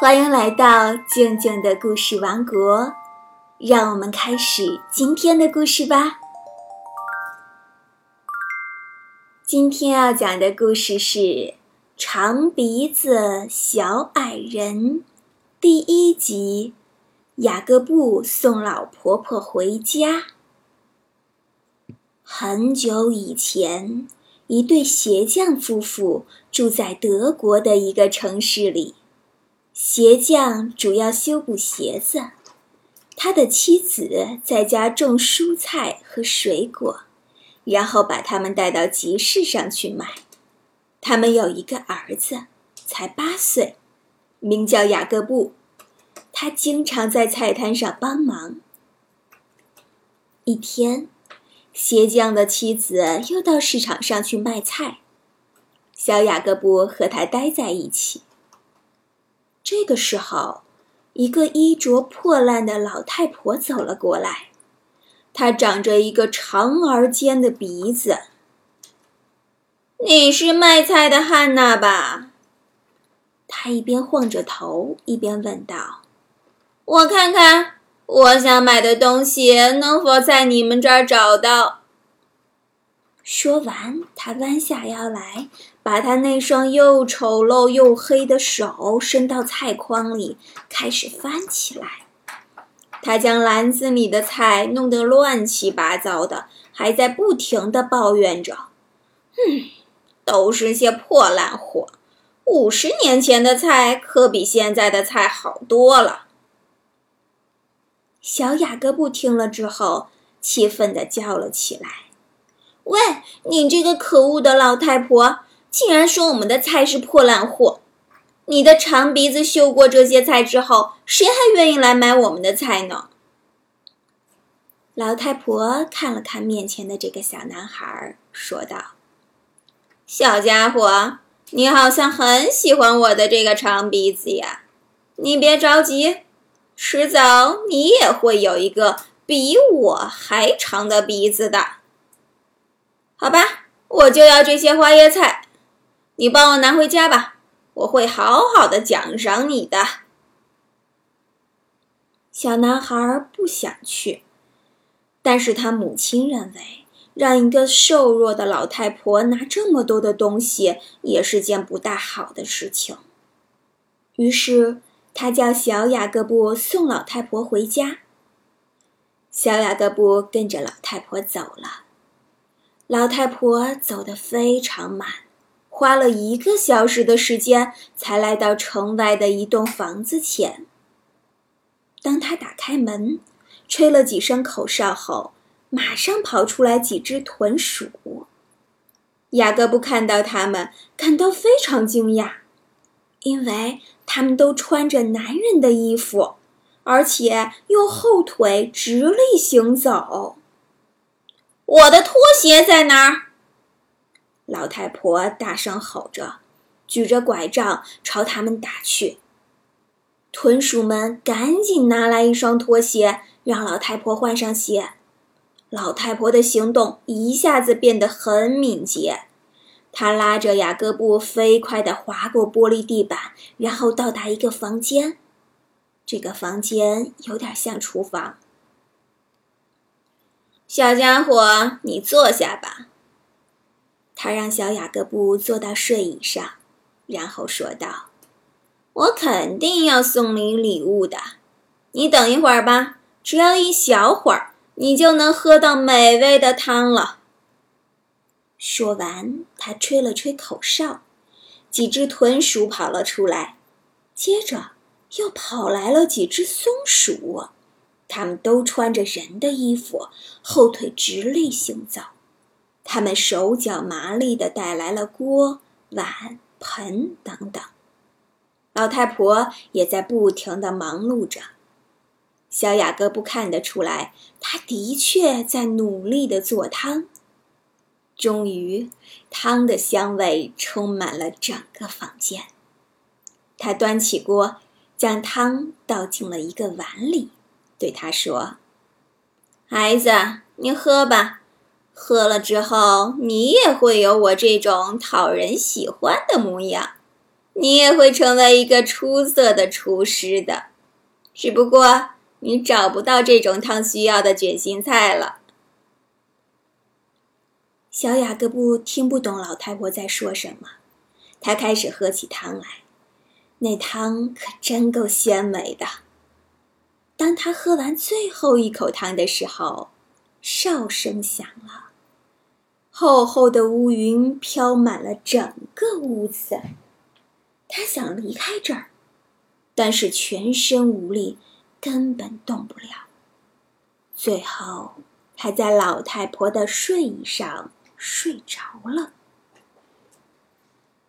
欢迎来到静静的故事王国，让我们开始今天的故事吧。今天要讲的故事是《长鼻子小矮人》第一集：雅各布送老婆婆回家。很久以前，一对鞋匠夫妇住在德国的一个城市里。鞋匠主要修补鞋子，他的妻子在家种蔬菜和水果，然后把它们带到集市上去卖。他们有一个儿子，才八岁，名叫雅各布，他经常在菜摊上帮忙。一天。鞋匠的妻子又到市场上去卖菜，小雅各布和他待在一起。这个时候，一个衣着破烂的老太婆走了过来，她长着一个长而尖的鼻子。你是卖菜的汉娜吧？她一边晃着头，一边问道：“我看看。”我想买的东西能否在你们这儿找到？说完，他弯下腰来，把他那双又丑陋又黑的手伸到菜筐里，开始翻起来。他将篮子里的菜弄得乱七八糟的，还在不停地抱怨着：“嗯，都是些破烂货。五十年前的菜可比现在的菜好多了。”小雅各布听了之后，气愤地叫了起来：“喂，你这个可恶的老太婆，竟然说我们的菜是破烂货！你的长鼻子嗅过这些菜之后，谁还愿意来买我们的菜呢？”老太婆看了看面前的这个小男孩，说道：“小家伙，你好像很喜欢我的这个长鼻子呀，你别着急。”迟早你也会有一个比我还长的鼻子的，好吧？我就要这些花椰菜，你帮我拿回家吧，我会好好的奖赏你的。小男孩不想去，但是他母亲认为，让一个瘦弱的老太婆拿这么多的东西也是件不大好的事情，于是。他叫小雅各布送老太婆回家。小雅各布跟着老太婆走了。老太婆走得非常慢，花了一个小时的时间才来到城外的一栋房子前。当他打开门，吹了几声口哨后，马上跑出来几只豚鼠。雅各布看到他们，感到非常惊讶，因为。他们都穿着男人的衣服，而且用后腿直立行走。我的拖鞋在哪儿？老太婆大声吼着，举着拐杖朝他们打去。豚鼠们赶紧拿来一双拖鞋，让老太婆换上鞋。老太婆的行动一下子变得很敏捷。她拉着雅各布飞快地划过玻璃地板，然后到达一个房间。这个房间有点像厨房。小家伙，你坐下吧。他让小雅各布坐到睡椅上，然后说道：“我肯定要送你礼物的。你等一会儿吧，只要一小会儿，你就能喝到美味的汤了。”说完，他吹了吹口哨，几只豚鼠跑了出来，接着又跑来了几只松鼠，他们都穿着人的衣服，后腿直立行走，他们手脚麻利地带来了锅、碗、盆等等。老太婆也在不停地忙碌着，小雅各布看得出来，她的确在努力地做汤。终于，汤的香味充满了整个房间。他端起锅，将汤倒进了一个碗里，对他说：“孩子，你喝吧。喝了之后，你也会有我这种讨人喜欢的模样。你也会成为一个出色的厨师的。只不过你找不到这种汤需要的卷心菜了。小雅各布听不懂老太婆在说什么，他开始喝起汤来。那汤可真够鲜美的。当他喝完最后一口汤的时候，哨声响了，厚厚的乌云飘满了整个屋子。他想离开这儿，但是全身无力，根本动不了。最后，他在老太婆的睡椅上睡着了。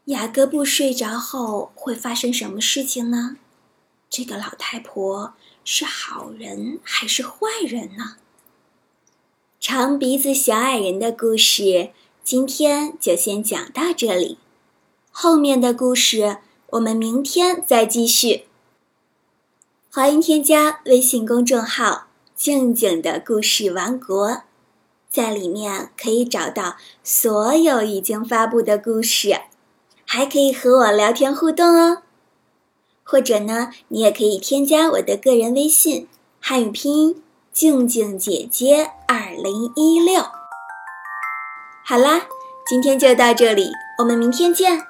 雅各布睡着后会发生什么事情呢？这个老太婆是好人还是坏人呢？长鼻子小矮人的故事今天就先讲到这里，后面的故事我们明天再继续。欢迎添加微信公众号“静静的故事王国”，在里面可以找到所有已经发布的故事。还可以和我聊天互动哦，或者呢，你也可以添加我的个人微信，汉语拼音静静姐姐二零一六。好啦，今天就到这里，我们明天见。